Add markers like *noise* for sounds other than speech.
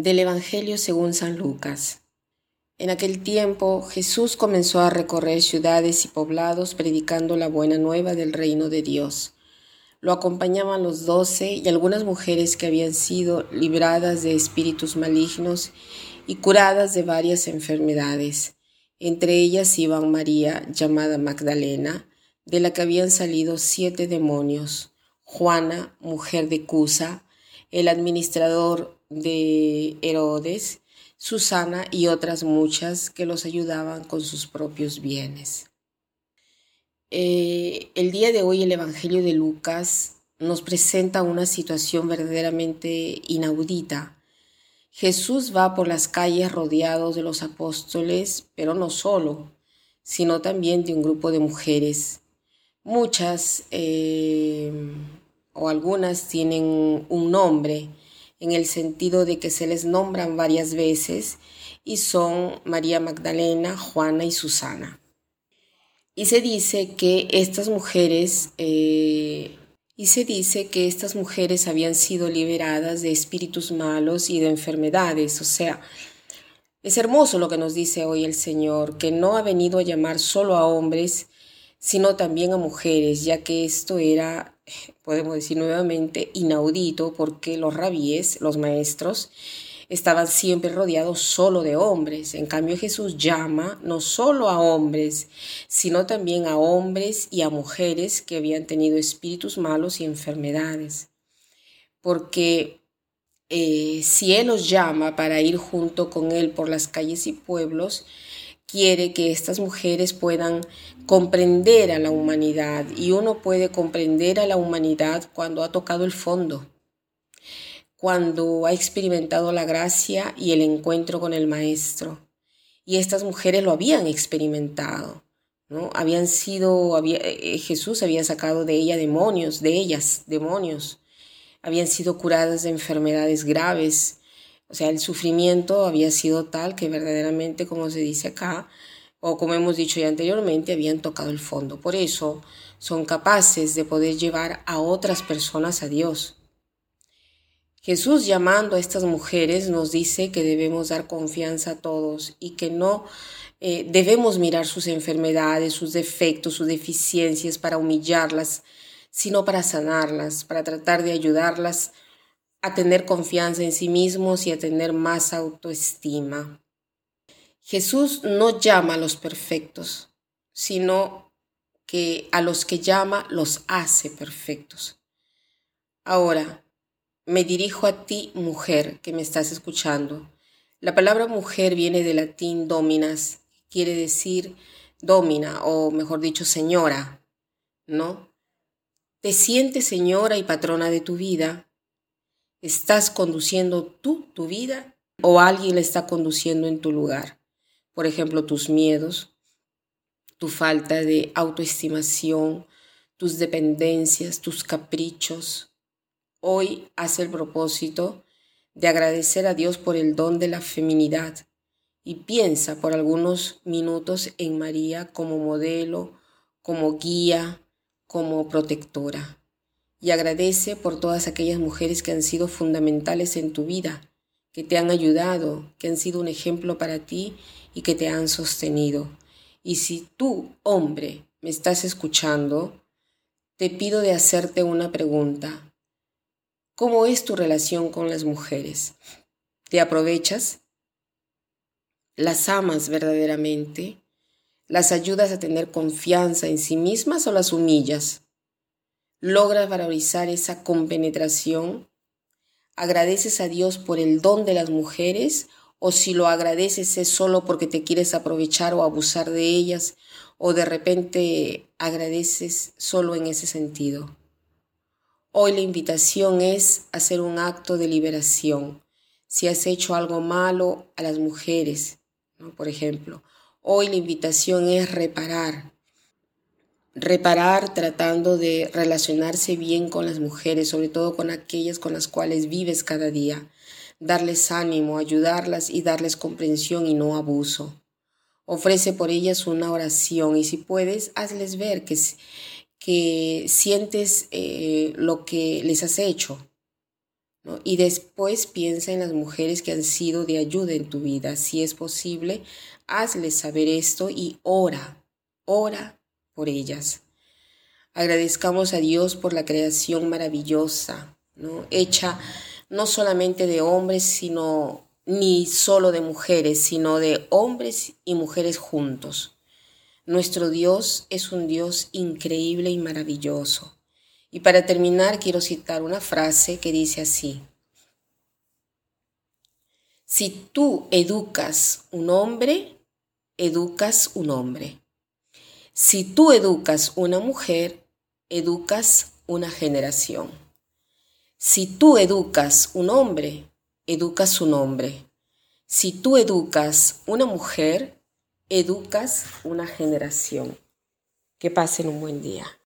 Del Evangelio según San Lucas. En aquel tiempo Jesús comenzó a recorrer ciudades y poblados predicando la buena nueva del reino de Dios. Lo acompañaban los doce y algunas mujeres que habían sido libradas de espíritus malignos y curadas de varias enfermedades. Entre ellas iban María, llamada Magdalena, de la que habían salido siete demonios, Juana, mujer de Cusa, el administrador de Herodes, Susana y otras muchas que los ayudaban con sus propios bienes. Eh, el día de hoy el Evangelio de Lucas nos presenta una situación verdaderamente inaudita. Jesús va por las calles rodeados de los apóstoles, pero no solo, sino también de un grupo de mujeres. Muchas eh, o algunas tienen un nombre, en el sentido de que se les nombran varias veces y son María Magdalena, Juana y Susana. Y se dice que estas mujeres eh, y se dice que estas mujeres habían sido liberadas de espíritus malos y de enfermedades. O sea, es hermoso lo que nos dice hoy el Señor, que no ha venido a llamar solo a hombres, sino también a mujeres, ya que esto era *laughs* podemos decir nuevamente, inaudito porque los rabíes, los maestros, estaban siempre rodeados solo de hombres. En cambio Jesús llama no solo a hombres, sino también a hombres y a mujeres que habían tenido espíritus malos y enfermedades. Porque eh, si Él los llama para ir junto con Él por las calles y pueblos, quiere que estas mujeres puedan comprender a la humanidad y uno puede comprender a la humanidad cuando ha tocado el fondo, cuando ha experimentado la gracia y el encuentro con el Maestro. Y estas mujeres lo habían experimentado, ¿no? Habían sido, había, eh, Jesús había sacado de ella demonios, de ellas demonios, habían sido curadas de enfermedades graves, o sea, el sufrimiento había sido tal que verdaderamente, como se dice acá, o como hemos dicho ya anteriormente, habían tocado el fondo. Por eso son capaces de poder llevar a otras personas a Dios. Jesús llamando a estas mujeres nos dice que debemos dar confianza a todos y que no eh, debemos mirar sus enfermedades, sus defectos, sus deficiencias para humillarlas, sino para sanarlas, para tratar de ayudarlas a tener confianza en sí mismos y a tener más autoestima. Jesús no llama a los perfectos, sino que a los que llama los hace perfectos. Ahora, me dirijo a ti, mujer, que me estás escuchando. La palabra mujer viene del latín dominas, quiere decir domina, o mejor dicho, señora, ¿no? Te sientes señora y patrona de tu vida, ¿Estás conduciendo tú tu vida o alguien la está conduciendo en tu lugar? Por ejemplo, tus miedos, tu falta de autoestimación, tus dependencias, tus caprichos. Hoy haz el propósito de agradecer a Dios por el don de la feminidad y piensa por algunos minutos en María como modelo, como guía, como protectora y agradece por todas aquellas mujeres que han sido fundamentales en tu vida, que te han ayudado, que han sido un ejemplo para ti y que te han sostenido. Y si tú, hombre, me estás escuchando, te pido de hacerte una pregunta. ¿Cómo es tu relación con las mujeres? ¿Te aprovechas? ¿Las amas verdaderamente? ¿Las ayudas a tener confianza en sí mismas o las humillas? Logras valorizar esa compenetración, agradeces a Dios por el don de las mujeres o si lo agradeces es solo porque te quieres aprovechar o abusar de ellas o de repente agradeces solo en ese sentido. Hoy la invitación es hacer un acto de liberación. Si has hecho algo malo a las mujeres, por ejemplo, hoy la invitación es reparar, reparar tratando de relacionarse bien con las mujeres, sobre todo con aquellas con las cuales vives cada día, darles ánimo, ayudarlas y darles comprensión y no abuso. Ofrece por ellas una oración y si puedes, hazles ver que, que sientes eh, lo que les has hecho. Y después piensa en las mujeres que han sido de ayuda en tu vida. Si es posible, hazles saber esto y ora, ora por ellas. Agradezcamos a Dios por la creación maravillosa, ¿no? hecha no solamente de hombres, sino ni solo de mujeres, sino de hombres y mujeres juntos. Nuestro Dios es un Dios increíble y maravilloso. Y para terminar quiero citar una frase que dice así. Si tú educas un hombre, educas un hombre. Si tú educas una mujer, educas una generación. Si tú educas un hombre, educas un hombre. Si tú educas una mujer, educas una generación. Que pasen un buen día.